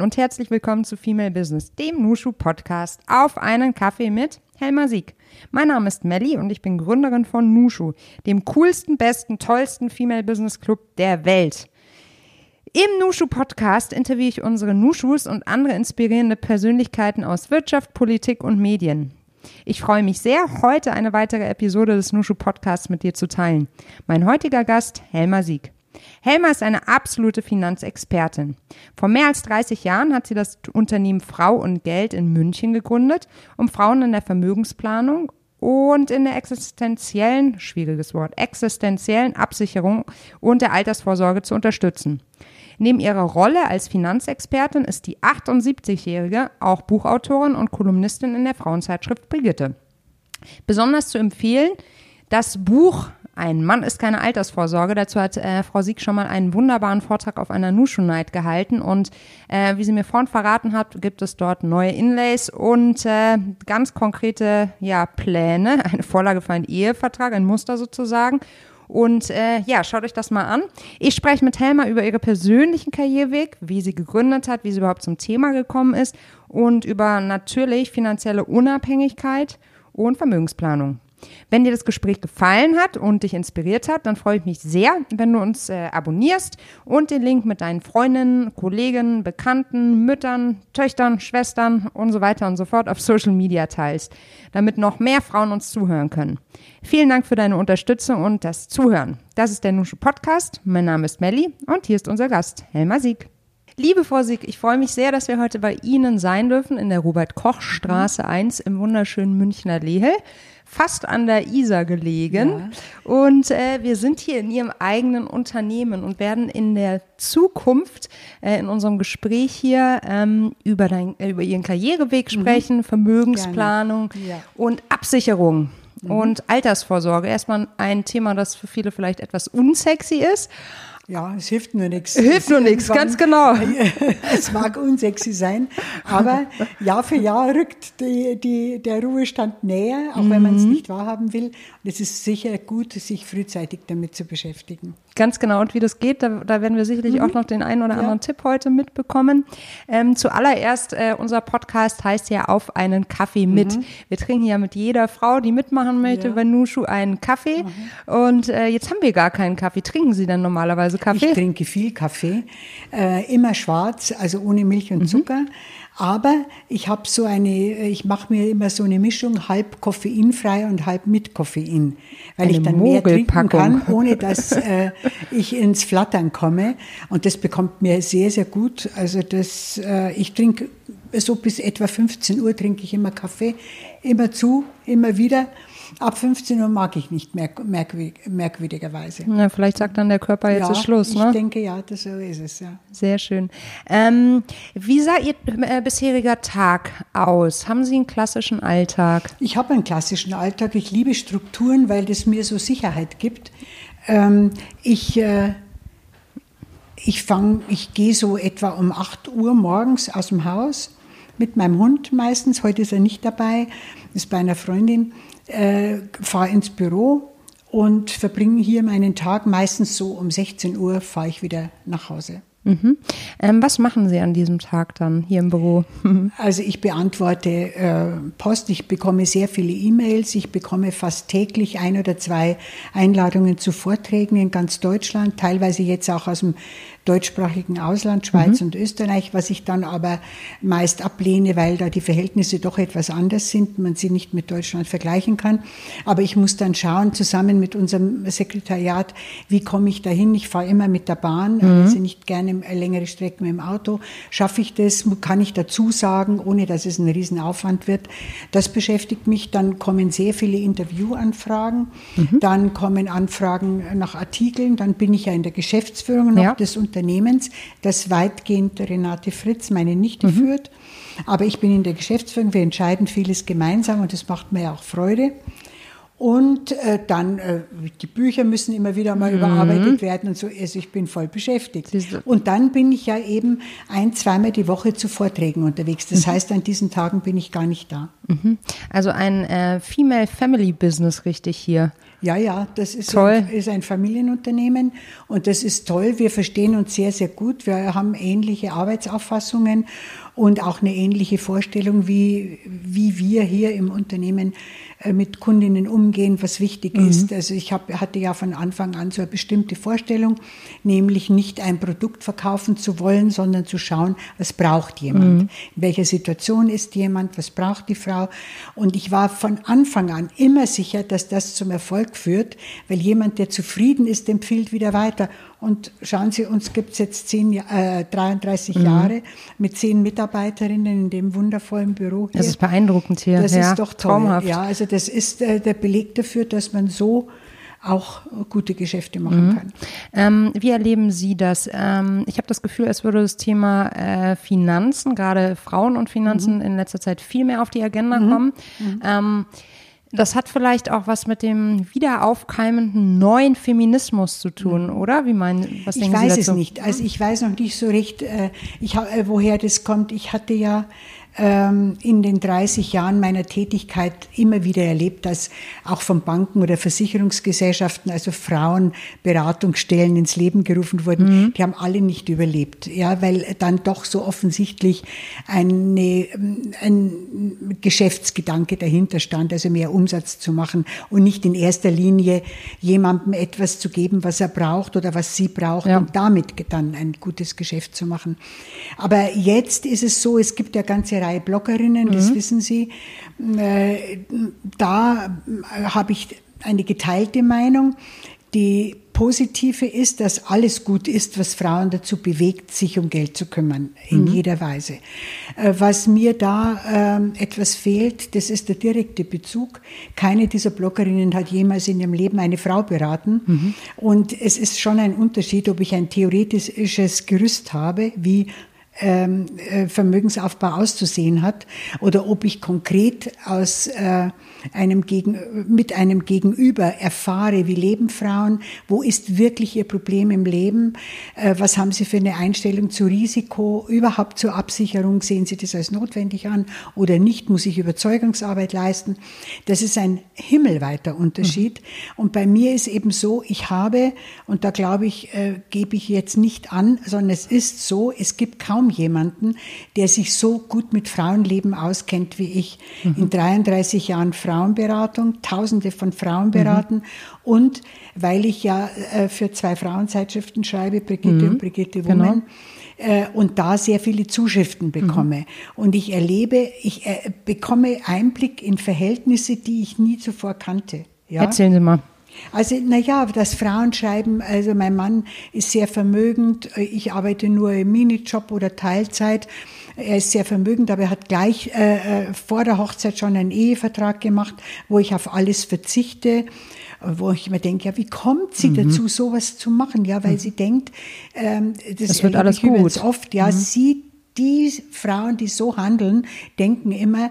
Und herzlich willkommen zu Female Business, dem Nushu Podcast auf einen Kaffee mit Helma Sieg. Mein Name ist Melly und ich bin Gründerin von Nushu, dem coolsten, besten, tollsten Female Business Club der Welt. Im Nushu Podcast interviewe ich unsere Nushus und andere inspirierende Persönlichkeiten aus Wirtschaft, Politik und Medien. Ich freue mich sehr, heute eine weitere Episode des Nushu Podcasts mit dir zu teilen. Mein heutiger Gast, Helma Sieg. Helma ist eine absolute Finanzexpertin. Vor mehr als 30 Jahren hat sie das Unternehmen Frau und Geld in München gegründet, um Frauen in der Vermögensplanung und in der existenziellen, schwieriges Wort, existenziellen Absicherung und der Altersvorsorge zu unterstützen. Neben ihrer Rolle als Finanzexpertin ist die 78-Jährige auch Buchautorin und Kolumnistin in der Frauenzeitschrift Brigitte. Besonders zu empfehlen das Buch ein Mann ist keine Altersvorsorge. Dazu hat äh, Frau Sieg schon mal einen wunderbaren Vortrag auf einer Nushu Night gehalten. Und äh, wie sie mir vorhin verraten hat, gibt es dort neue Inlays und äh, ganz konkrete ja, Pläne. Eine Vorlage für einen Ehevertrag, ein Muster sozusagen. Und äh, ja, schaut euch das mal an. Ich spreche mit Helma über ihre persönlichen Karriereweg, wie sie gegründet hat, wie sie überhaupt zum Thema gekommen ist und über natürlich finanzielle Unabhängigkeit und Vermögensplanung. Wenn dir das Gespräch gefallen hat und dich inspiriert hat, dann freue ich mich sehr, wenn du uns äh, abonnierst und den Link mit deinen Freundinnen, Kollegen, Bekannten, Müttern, Töchtern, Schwestern und so weiter und so fort auf Social Media teilst, damit noch mehr Frauen uns zuhören können. Vielen Dank für deine Unterstützung und das Zuhören. Das ist der Nusche Podcast. Mein Name ist Melli und hier ist unser Gast, Helma Sieg. Liebe Frau Sieg, ich freue mich sehr, dass wir heute bei Ihnen sein dürfen in der Robert-Koch-Straße 1 im wunderschönen Münchner Lehel fast an der Isar gelegen. Ja. Und äh, wir sind hier in ihrem eigenen Unternehmen und werden in der Zukunft äh, in unserem Gespräch hier ähm, über, dein, äh, über ihren Karriereweg mhm. sprechen, mhm. Vermögensplanung ja. und Absicherung. Mhm. Und Altersvorsorge. Erstmal ein Thema, das für viele vielleicht etwas unsexy ist. Ja, es hilft nur nichts. Hilft nur nichts, ganz genau. es mag unsexy sein, aber Jahr für Jahr rückt die, die, der Ruhestand näher, auch mhm. wenn man es nicht wahrhaben will. Und es ist sicher gut, sich frühzeitig damit zu beschäftigen. Ganz genau. Und wie das geht, da, da werden wir sicherlich mhm. auch noch den einen oder anderen ja. Tipp heute mitbekommen. Ähm, zuallererst, äh, unser Podcast heißt ja auf einen Kaffee mit. Mhm. Wir trinken ja mit jeder Frau, die mitmachen möchte, ja. bei Nushu einen Kaffee. Mhm. Und äh, jetzt haben wir gar keinen Kaffee. Trinken Sie dann normalerweise Kaffee? Ich trinke viel Kaffee, äh, immer schwarz, also ohne Milch und mhm. Zucker. Aber ich habe so eine, ich mache mir immer so eine Mischung, halb koffeinfrei und halb mit Koffein, weil eine ich dann mehr trinken kann, ohne dass äh, ich ins Flattern komme. Und das bekommt mir sehr, sehr gut. Also das, äh, ich trinke so bis etwa 15 Uhr trinke ich immer Kaffee, immer zu, immer wieder. Ab 15 Uhr mag ich nicht mehr, merkwürdig, merkwürdigerweise. Ja, vielleicht sagt dann der Körper, jetzt ja, ist Schluss. Ne? Ich denke, ja, das, so ist es, ja. Sehr schön. Ähm, wie sah Ihr äh, bisheriger Tag aus? Haben Sie einen klassischen Alltag? Ich habe einen klassischen Alltag. Ich liebe Strukturen, weil das mir so Sicherheit gibt. Ähm, ich. Äh, ich fange, ich gehe so etwa um 8 Uhr morgens aus dem Haus mit meinem Hund meistens. Heute ist er nicht dabei, ist bei einer Freundin äh, fahre ins Büro und verbringe hier meinen Tag. Meistens so um 16 Uhr fahre ich wieder nach Hause. Mhm. Ähm, was machen Sie an diesem Tag dann hier im Büro? also ich beantworte äh, Post, ich bekomme sehr viele E-Mails, ich bekomme fast täglich ein oder zwei Einladungen zu Vorträgen in ganz Deutschland, teilweise jetzt auch aus dem deutschsprachigen Ausland, Schweiz mhm. und Österreich, was ich dann aber meist ablehne, weil da die Verhältnisse doch etwas anders sind, man sie nicht mit Deutschland vergleichen kann. Aber ich muss dann schauen, zusammen mit unserem Sekretariat, wie komme ich dahin? Ich fahre immer mit der Bahn, mhm. also nicht gerne längere Strecken mit dem Auto. Schaffe ich das? Kann ich dazu sagen, ohne dass es ein Riesenaufwand wird? Das beschäftigt mich. Dann kommen sehr viele Interviewanfragen. Mhm. Dann kommen Anfragen nach Artikeln. Dann bin ich ja in der Geschäftsführung noch ja. des Unternehmens, das weitgehend Renate Fritz, meine Nichte, mhm. führt. Aber ich bin in der Geschäftsführung, wir entscheiden vieles gemeinsam und das macht mir ja auch Freude. Und äh, dann, äh, die Bücher müssen immer wieder mal mhm. überarbeitet werden und so. Also ich bin voll beschäftigt. Und dann bin ich ja eben ein, zweimal die Woche zu Vorträgen unterwegs. Das mhm. heißt, an diesen Tagen bin ich gar nicht da. Mhm. Also ein äh, Female Family Business richtig hier. Ja, ja, das ist, toll. Ein, ist ein Familienunternehmen und das ist toll. Wir verstehen uns sehr, sehr gut. Wir haben ähnliche Arbeitsauffassungen und auch eine ähnliche Vorstellung, wie, wie wir hier im Unternehmen äh, mit Kundinnen umgehen, was wichtig mhm. ist. Also ich hab, hatte ja von Anfang an so eine bestimmte Vorstellung, nämlich nicht ein Produkt verkaufen zu wollen, sondern zu schauen, was braucht jemand, mhm. in welcher Situation ist jemand, was braucht die Frau. Und ich war von Anfang an immer sicher, dass das zum Erfolg führt, weil jemand, der zufrieden ist, empfiehlt wieder weiter. Und schauen Sie, uns gibt es jetzt zehn, äh, 33 mhm. Jahre mit zehn Mitarbeiterinnen in dem wundervollen Büro hier. Das ist beeindruckend hier. Das ja, ist doch toll. Traumhaft. Ja, also das ist äh, der Beleg dafür, dass man so auch gute Geschäfte machen mhm. kann. Ähm, wie erleben Sie das? Ähm, ich habe das Gefühl, es würde das Thema äh, Finanzen, gerade Frauen und Finanzen mhm. in letzter Zeit viel mehr auf die Agenda mhm. kommen. Mhm. Ähm, das hat vielleicht auch was mit dem wiederaufkeimenden neuen Feminismus zu tun, mhm. oder? Wie meinen, was denken ich weiß Sie dazu? es nicht. Also ich weiß noch nicht so recht, äh, ich, äh, woher das kommt. Ich hatte ja in den 30 Jahren meiner Tätigkeit immer wieder erlebt, dass auch von Banken oder Versicherungsgesellschaften, also Frauen Beratungsstellen ins Leben gerufen wurden. Mhm. Die haben alle nicht überlebt, ja, weil dann doch so offensichtlich eine, ein Geschäftsgedanke dahinter stand, also mehr Umsatz zu machen und nicht in erster Linie jemandem etwas zu geben, was er braucht oder was sie braucht ja. und damit dann ein gutes Geschäft zu machen. Aber jetzt ist es so, es gibt ja ganze Reihe Bloggerinnen, mhm. das wissen Sie. Äh, da habe ich eine geteilte Meinung. Die positive ist, dass alles gut ist, was Frauen dazu bewegt, sich um Geld zu kümmern, in mhm. jeder Weise. Äh, was mir da äh, etwas fehlt, das ist der direkte Bezug. Keine dieser Bloggerinnen hat jemals in ihrem Leben eine Frau beraten. Mhm. Und es ist schon ein Unterschied, ob ich ein theoretisches Gerüst habe, wie ähm, Vermögensaufbau auszusehen hat oder ob ich konkret aus äh, einem Gegen, mit einem Gegenüber erfahre, wie leben Frauen, wo ist wirklich ihr Problem im Leben, äh, was haben sie für eine Einstellung zu Risiko, überhaupt zur Absicherung, sehen sie das als notwendig an oder nicht, muss ich Überzeugungsarbeit leisten. Das ist ein himmelweiter Unterschied. Mhm. Und bei mir ist eben so, ich habe, und da glaube ich, äh, gebe ich jetzt nicht an, sondern es ist so, es gibt kaum jemanden, der sich so gut mit Frauenleben auskennt wie ich. Mhm. In 33 Jahren Frauenberatung, tausende von Frauen mhm. beraten mhm. und weil ich ja äh, für zwei Frauenzeitschriften schreibe, Brigitte mhm. und Brigitte Woman, genau. äh, und da sehr viele Zuschriften bekomme. Mhm. Und ich erlebe, ich äh, bekomme Einblick in Verhältnisse, die ich nie zuvor kannte. Ja? Erzählen Sie mal. Also, naja, das Frauen schreiben, also mein Mann ist sehr vermögend, ich arbeite nur im Minijob oder Teilzeit. Er ist sehr vermögend, aber er hat gleich äh, äh, vor der Hochzeit schon einen Ehevertrag gemacht, wo ich auf alles verzichte wo ich mir denke, ja, wie kommt sie mhm. dazu, sowas zu machen? Ja, weil mhm. sie denkt, ähm, das, das wird alles gut. oft, ja, mhm. sie die Frauen, die so handeln, denken immer,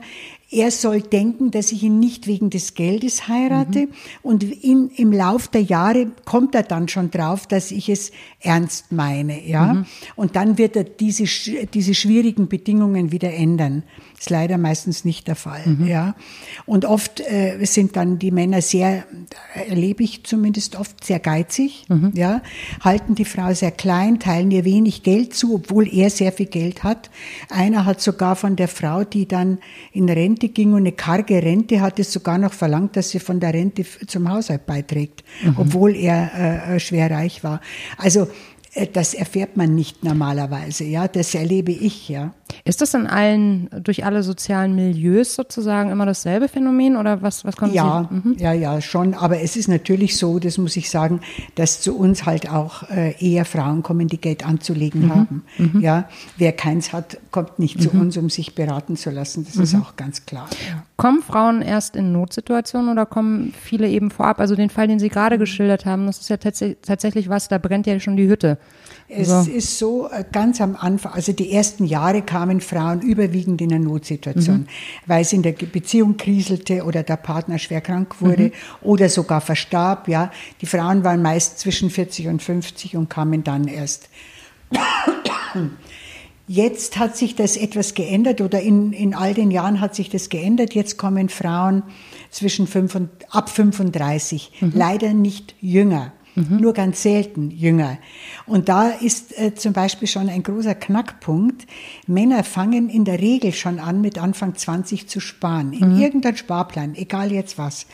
er soll denken, dass ich ihn nicht wegen des Geldes heirate. Mhm. Und in, im Lauf der Jahre kommt er dann schon drauf, dass ich es ernst meine, ja. Mhm. Und dann wird er diese, diese schwierigen Bedingungen wieder ändern. Ist leider meistens nicht der Fall. Mhm. Ja. Und oft äh, sind dann die Männer sehr, erlebe ich zumindest oft, sehr geizig, mhm. ja, halten die Frau sehr klein, teilen ihr wenig Geld zu, obwohl er sehr viel Geld hat. Einer hat sogar von der Frau, die dann in Rente ging und eine karge Rente hatte, sogar noch verlangt, dass sie von der Rente zum Haushalt beiträgt, mhm. obwohl er äh, schwer reich war. Also äh, das erfährt man nicht normalerweise, ja, das erlebe ich, ja. Ist das in allen, durch alle sozialen Milieus sozusagen immer dasselbe Phänomen oder was, was kommt Ja, mhm. ja, ja, schon, aber es ist natürlich so, das muss ich sagen, dass zu uns halt auch äh, eher Frauen kommen, die Geld anzulegen mhm. haben, mhm. ja. Wer keins hat, kommt nicht zu mhm. uns, um sich beraten zu lassen, das ist mhm. auch ganz klar. Ja. Kommen Frauen erst in Notsituationen oder kommen viele eben vorab? Also den Fall, den Sie gerade geschildert haben, das ist ja tats tatsächlich was, da brennt ja schon die Hütte. Es so. ist so, äh, ganz am Anfang, also die ersten Jahre kam kamen Frauen überwiegend in einer Notsituation, mhm. weil es in der Beziehung kriselte oder der Partner schwer krank wurde mhm. oder sogar verstarb. Ja, die Frauen waren meist zwischen 40 und 50 und kamen dann erst. Jetzt hat sich das etwas geändert oder in, in all den Jahren hat sich das geändert. Jetzt kommen Frauen zwischen fünf und, ab 35, mhm. leider nicht jünger. Mhm. Nur ganz selten jünger. Und da ist äh, zum Beispiel schon ein großer Knackpunkt. Männer fangen in der Regel schon an, mit Anfang 20 zu sparen. In mhm. irgendeinem Sparplan, egal jetzt was.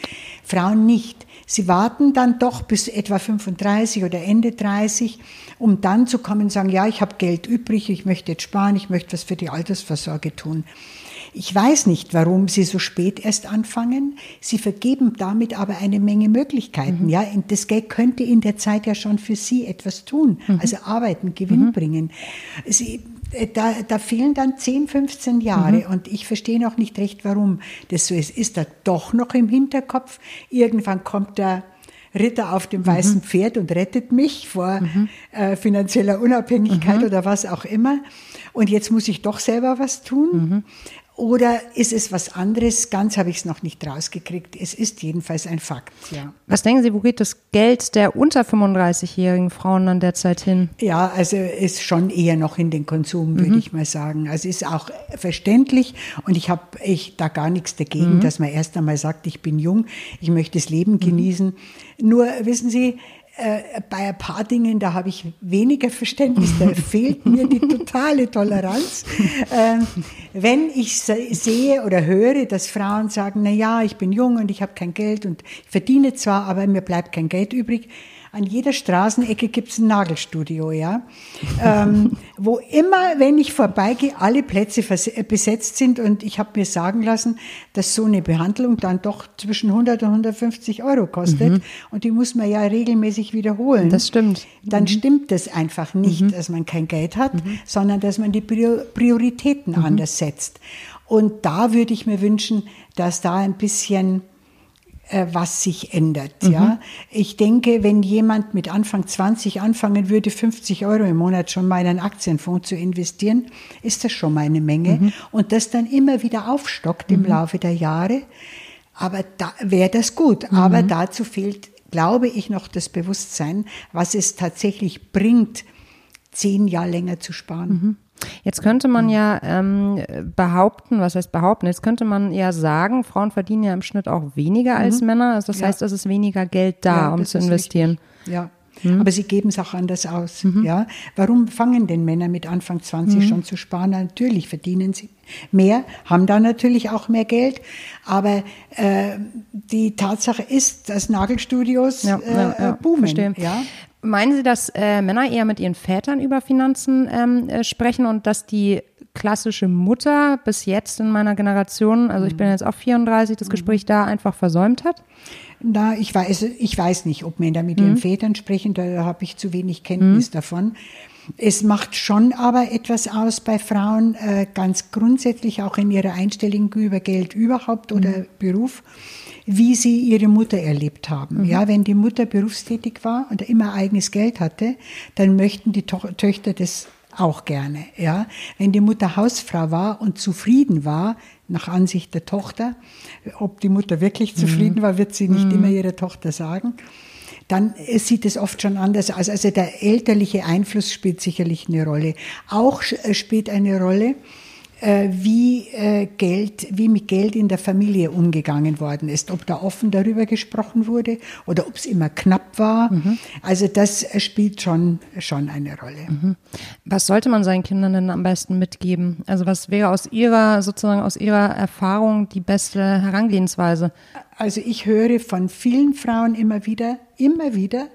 Frauen nicht. Sie warten dann doch bis etwa 35 oder Ende 30, um dann zu kommen und sagen, ja, ich habe Geld übrig, ich möchte jetzt sparen, ich möchte was für die Altersvorsorge tun. Ich weiß nicht, warum sie so spät erst anfangen. Sie vergeben damit aber eine Menge Möglichkeiten. Mhm. Ja, das Geld könnte in der Zeit ja schon für sie etwas tun, mhm. also arbeiten, Gewinn mhm. bringen. Sie, äh, da, da fehlen dann 10, 15 Jahre mhm. und ich verstehe noch nicht recht, warum das so ist. Ist da doch noch im Hinterkopf? Irgendwann kommt der Ritter auf dem weißen mhm. Pferd und rettet mich vor mhm. äh, finanzieller Unabhängigkeit mhm. oder was auch immer. Und jetzt muss ich doch selber was tun. Oder ist es was anderes? Ganz habe ich es noch nicht rausgekriegt. Es ist jedenfalls ein Fakt, ja. Was denken Sie, wo geht das Geld der unter 35-jährigen Frauen dann derzeit hin? Ja, also ist schon eher noch in den Konsum, würde mhm. ich mal sagen. Also ist auch verständlich und ich habe ich da gar nichts dagegen, mhm. dass man erst einmal sagt, ich bin jung, ich möchte das Leben mhm. genießen. Nur wissen Sie, äh, bei ein paar Dingen, da habe ich weniger Verständnis, da fehlt mir die totale Toleranz. Ähm, wenn ich sehe oder höre, dass Frauen sagen, na ja, ich bin jung und ich habe kein Geld und ich verdiene zwar, aber mir bleibt kein Geld übrig, an jeder Straßenecke gibt es ein Nagelstudio, ja, ähm, wo immer, wenn ich vorbeigehe, alle Plätze äh, besetzt sind und ich habe mir sagen lassen, dass so eine Behandlung dann doch zwischen 100 und 150 Euro kostet mhm. und die muss man ja regelmäßig wiederholen. Das stimmt. Dann mhm. stimmt das einfach nicht, mhm. dass man kein Geld hat, mhm. sondern dass man die Prioritäten mhm. anders setzt. Und da würde ich mir wünschen, dass da ein bisschen was sich ändert. Mhm. Ja, ich denke, wenn jemand mit Anfang 20 anfangen würde, 50 Euro im Monat schon mal in einen Aktienfonds zu investieren, ist das schon mal eine Menge. Mhm. Und das dann immer wieder aufstockt im mhm. Laufe der Jahre. Aber da wäre das gut. Mhm. Aber dazu fehlt, glaube ich, noch das Bewusstsein, was es tatsächlich bringt, zehn Jahre länger zu sparen. Mhm. Jetzt könnte man ja ähm, behaupten, was heißt behaupten? Jetzt könnte man ja sagen, Frauen verdienen ja im Schnitt auch weniger als mhm. Männer. Also das ja. heißt, es ist weniger Geld da, ja, um zu investieren. Richtig. Ja. Mhm. Aber sie geben es auch anders aus. Mhm. Ja? Warum fangen denn Männer mit Anfang 20 mhm. schon zu sparen? Natürlich verdienen sie mehr, haben da natürlich auch mehr Geld. Aber äh, die Tatsache ist, dass Nagelstudios ja, äh, ja, ja, boomen. Verstehe. Ja? Meinen Sie, dass äh, Männer eher mit ihren Vätern über Finanzen ähm, äh, sprechen und dass die klassische Mutter bis jetzt in meiner Generation, also ich bin mhm. jetzt auch 34, das Gespräch mhm. da einfach versäumt hat? Na, ich weiß, ich weiß nicht, ob Männer mit mhm. ihren Vätern sprechen, da habe ich zu wenig Kenntnis mhm. davon. Es macht schon aber etwas aus bei Frauen, äh, ganz grundsätzlich auch in ihrer Einstellung über Geld überhaupt oder mhm. Beruf wie sie ihre Mutter erlebt haben. Mhm. Ja, wenn die Mutter berufstätig war und immer eigenes Geld hatte, dann möchten die to Töchter das auch gerne. Ja, wenn die Mutter Hausfrau war und zufrieden war, nach Ansicht der Tochter, ob die Mutter wirklich mhm. zufrieden war, wird sie nicht mhm. immer ihrer Tochter sagen dann sieht es oft schon anders aus. Also der elterliche Einfluss spielt sicherlich eine Rolle. Auch äh, spielt eine Rolle, äh, wie äh, Geld, wie mit Geld in der Familie umgegangen worden ist, ob da offen darüber gesprochen wurde oder ob es immer knapp war. Mhm. Also das spielt schon schon eine Rolle. Mhm. Was sollte man seinen Kindern denn am besten mitgeben? Also was wäre aus ihrer sozusagen aus ihrer Erfahrung die beste Herangehensweise? Also ich höre von vielen Frauen immer wieder, immer wieder,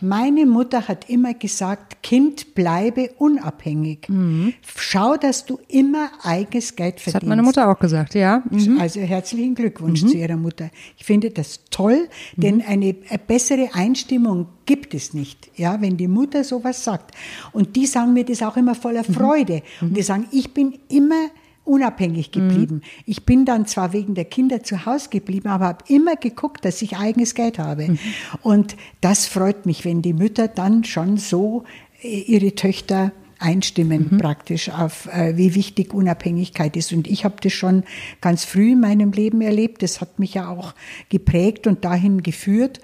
meine Mutter hat immer gesagt, Kind, bleibe unabhängig. Mhm. Schau, dass du immer eigenes Geld verdienst. Das hat meine Mutter auch gesagt, ja. Mhm. Also herzlichen Glückwunsch mhm. zu ihrer Mutter. Ich finde das toll, denn mhm. eine bessere Einstimmung gibt es nicht, ja, wenn die Mutter sowas sagt. Und die sagen mir das auch immer voller mhm. Freude. Und mhm. die sagen, ich bin immer unabhängig geblieben. Mhm. Ich bin dann zwar wegen der Kinder zu Hause geblieben, aber habe immer geguckt, dass ich eigenes Geld habe. Mhm. Und das freut mich, wenn die Mütter dann schon so äh, ihre Töchter einstimmen mhm. praktisch auf, äh, wie wichtig Unabhängigkeit ist. Und ich habe das schon ganz früh in meinem Leben erlebt. Das hat mich ja auch geprägt und dahin geführt.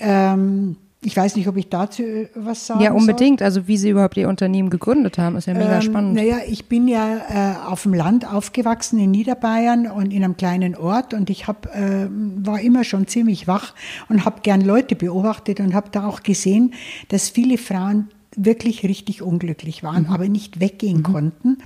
Ähm, ich weiß nicht, ob ich dazu äh, was sagen Ja, unbedingt. Soll. Also wie Sie überhaupt Ihr Unternehmen gegründet haben, ist ja mega ähm, spannend. Naja, ich bin ja äh, auf dem Land aufgewachsen in Niederbayern und in einem kleinen Ort und ich hab, äh, war immer schon ziemlich wach und habe gern Leute beobachtet und habe da auch gesehen, dass viele Frauen wirklich richtig unglücklich waren, mhm. aber nicht weggehen mhm. konnten.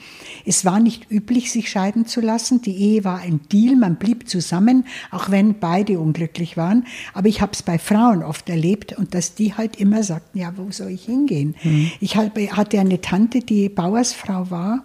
Es war nicht üblich, sich scheiden zu lassen. Die Ehe war ein Deal, man blieb zusammen, auch wenn beide unglücklich waren. Aber ich habe es bei Frauen oft erlebt und dass die halt immer sagten, ja, wo soll ich hingehen? Mhm. Ich hatte eine Tante, die Bauersfrau war,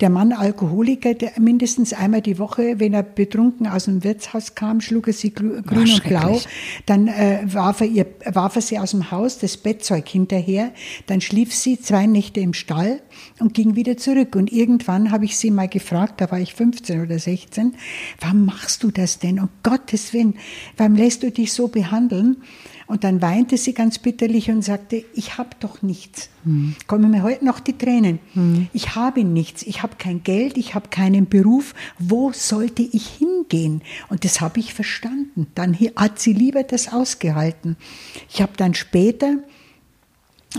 der Mann Alkoholiker, der mindestens einmal die Woche, wenn er betrunken aus dem Wirtshaus kam, schlug er sie grün und blau. Dann äh, warf, er ihr, warf er sie aus dem Haus, das Bettzeug hinterher. Dann dann schlief sie zwei Nächte im Stall und ging wieder zurück. Und irgendwann habe ich sie mal gefragt, da war ich 15 oder 16, warum machst du das denn? Um Gottes Willen, warum lässt du dich so behandeln? Und dann weinte sie ganz bitterlich und sagte, ich habe doch nichts. Hm. Kommen mir heute noch die Tränen. Hm. Ich habe nichts, ich habe kein Geld, ich habe keinen Beruf. Wo sollte ich hingehen? Und das habe ich verstanden. Dann hat sie lieber das ausgehalten. Ich habe dann später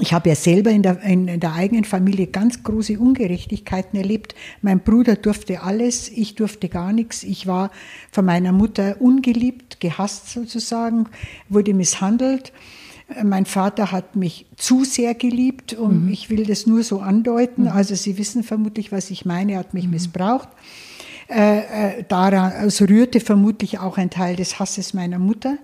ich habe ja selber in der, in der, eigenen Familie ganz große Ungerechtigkeiten erlebt. Mein Bruder durfte alles, ich durfte gar nichts. Ich war von meiner Mutter ungeliebt, gehasst sozusagen, wurde misshandelt. Mein Vater hat mich zu sehr geliebt und mhm. ich will das nur so andeuten. Mhm. Also Sie wissen vermutlich, was ich meine. Er hat mich mhm. missbraucht. Äh, äh, daraus rührte vermutlich auch ein Teil des Hasses meiner Mutter.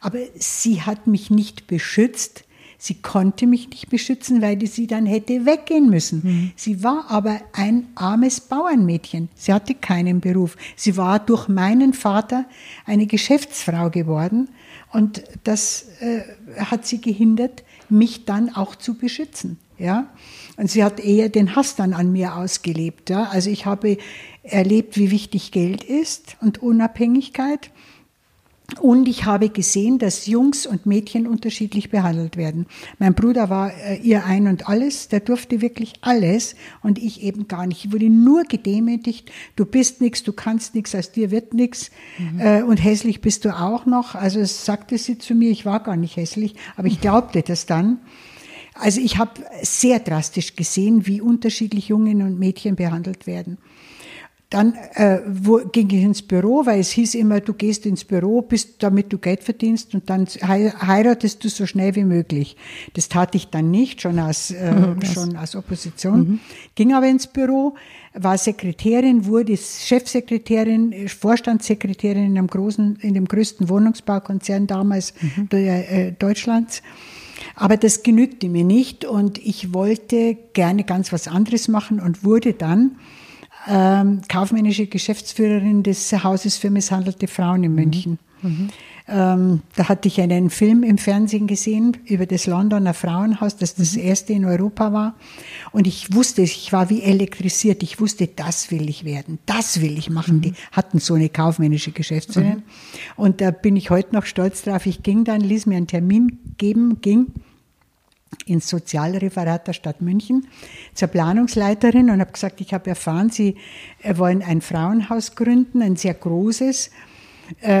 Aber sie hat mich nicht beschützt Sie konnte mich nicht beschützen, weil sie dann hätte weggehen müssen. Mhm. Sie war aber ein armes Bauernmädchen. Sie hatte keinen Beruf. Sie war durch meinen Vater eine Geschäftsfrau geworden und das äh, hat sie gehindert, mich dann auch zu beschützen. Ja? Und sie hat eher den Hass dann an mir ausgelebt. Ja? Also ich habe erlebt, wie wichtig Geld ist und Unabhängigkeit. Und ich habe gesehen, dass Jungs und Mädchen unterschiedlich behandelt werden. Mein Bruder war äh, ihr ein und alles, der durfte wirklich alles und ich eben gar nicht. Ich wurde nur gedemütigt, du bist nichts, du kannst nichts, aus dir wird nichts mhm. äh, und hässlich bist du auch noch. Also sagte sie zu mir, ich war gar nicht hässlich, aber ich glaubte das dann. Also ich habe sehr drastisch gesehen, wie unterschiedlich Jungen und Mädchen behandelt werden. Dann äh, wo, ging ich ins Büro, weil es hieß immer, du gehst ins Büro, bist, damit du Geld verdienst und dann heiratest du so schnell wie möglich. Das tat ich dann nicht, schon als, äh, mhm, schon als Opposition. Mhm. Ging aber ins Büro, war Sekretärin, wurde Chefsekretärin, Vorstandssekretärin in einem großen, in dem größten Wohnungsbaukonzern damals mhm. äh, Deutschlands. Aber das genügte mir nicht und ich wollte gerne ganz was anderes machen und wurde dann ähm, kaufmännische Geschäftsführerin des Hauses für misshandelte Frauen in München. Mhm. Ähm, da hatte ich einen Film im Fernsehen gesehen über das Londoner Frauenhaus, das das mhm. erste in Europa war. Und ich wusste, ich war wie elektrisiert. Ich wusste, das will ich werden, das will ich machen. Mhm. Die hatten so eine kaufmännische Geschäftsführerin. Mhm. Und da bin ich heute noch stolz drauf. Ich ging dann, ließ mir einen Termin geben, ging ins Sozialreferat der Stadt München zur Planungsleiterin und habe gesagt, ich habe erfahren, Sie wollen ein Frauenhaus gründen, ein sehr großes. äh,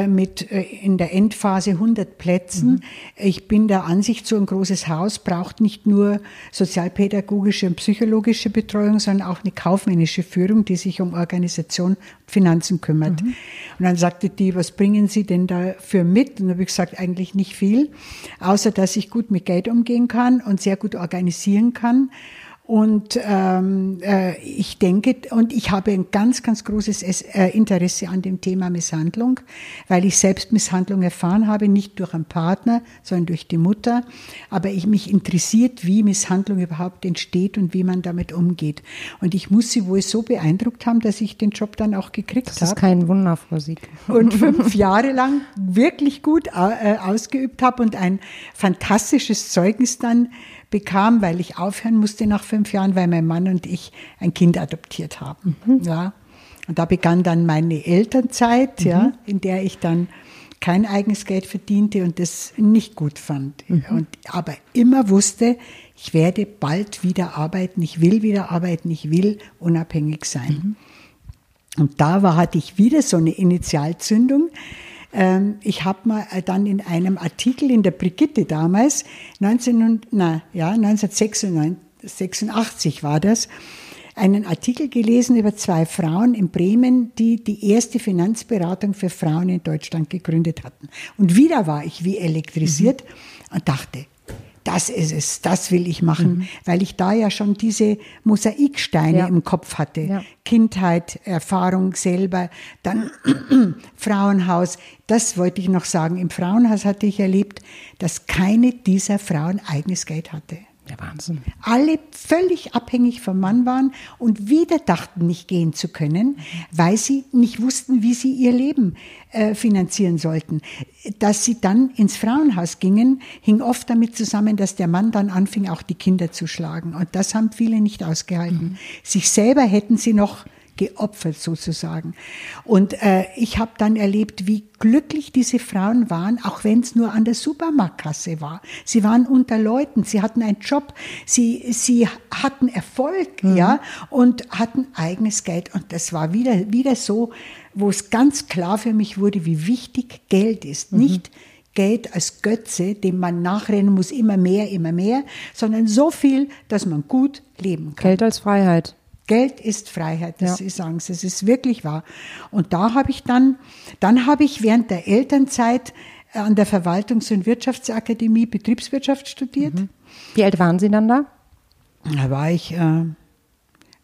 mit äh, in der Endphase 100 Plätzen. Mhm. Ich bin der Ansicht, so ein großes Haus braucht nicht nur sozialpädagogische und psychologische Betreuung, sondern auch eine kaufmännische Führung, die sich um Organisation und Finanzen kümmert. Mhm. Und dann sagte die, was bringen Sie denn dafür mit? Und dann habe ich gesagt, eigentlich nicht viel, außer dass ich gut mit Geld umgehen kann und sehr gut organisieren kann und ähm, äh, ich denke, und ich habe ein ganz, ganz großes äh, Interesse an dem Thema Misshandlung, weil ich selbst Misshandlung erfahren habe, nicht durch einen Partner, sondern durch die Mutter. Aber ich mich interessiert, wie Misshandlung überhaupt entsteht und wie man damit umgeht. Und ich muss sie wohl so beeindruckt haben, dass ich den Job dann auch gekriegt habe. Das ist hab. kein Wunder, Frau Sieg. Und fünf Jahre lang wirklich gut äh, ausgeübt habe und ein fantastisches Zeugnis dann bekam, weil ich aufhören musste nach fünf Jahren, weil mein Mann und ich ein Kind adoptiert haben. Mhm. Ja. Und da begann dann meine Elternzeit, mhm. ja, in der ich dann kein eigenes Geld verdiente und das nicht gut fand. Mhm. Und, aber immer wusste, ich werde bald wieder arbeiten, ich will wieder arbeiten, ich will unabhängig sein. Mhm. Und da war, hatte ich wieder so eine Initialzündung. Ähm, ich habe mal äh, dann in einem Artikel in der Brigitte damals, 19, na, ja, 1986 war das, einen Artikel gelesen über zwei Frauen in Bremen, die die erste Finanzberatung für Frauen in Deutschland gegründet hatten. Und wieder war ich wie elektrisiert mhm. und dachte, das ist es, das will ich machen, mhm. weil ich da ja schon diese Mosaiksteine ja. im Kopf hatte. Ja. Kindheit, Erfahrung selber, dann Frauenhaus. Das wollte ich noch sagen. Im Frauenhaus hatte ich erlebt, dass keine dieser Frauen eigenes Geld hatte. Der Wahnsinn. Alle völlig abhängig vom Mann waren und wieder dachten, nicht gehen zu können, weil sie nicht wussten, wie sie ihr Leben äh, finanzieren sollten. Dass sie dann ins Frauenhaus gingen, hing oft damit zusammen, dass der Mann dann anfing, auch die Kinder zu schlagen. Und das haben viele nicht ausgehalten. Mhm. Sich selber hätten sie noch geopfert sozusagen. Und äh, ich habe dann erlebt, wie glücklich diese Frauen waren, auch wenn es nur an der Supermarktkasse war. Sie waren unter Leuten, sie hatten einen Job, sie, sie hatten Erfolg, mhm. ja, und hatten eigenes Geld. Und das war wieder, wieder so, wo es ganz klar für mich wurde, wie wichtig Geld ist. Mhm. Nicht Geld als Götze, dem man nachrennen muss, immer mehr, immer mehr, sondern so viel, dass man gut leben kann. Geld als Freiheit. Geld ist Freiheit, das ja. ist Angst, es ist wirklich wahr. Und da habe ich dann, dann habe ich während der Elternzeit an der Verwaltungs- und Wirtschaftsakademie Betriebswirtschaft studiert. Mhm. Wie alt waren Sie dann da? Da war ich äh,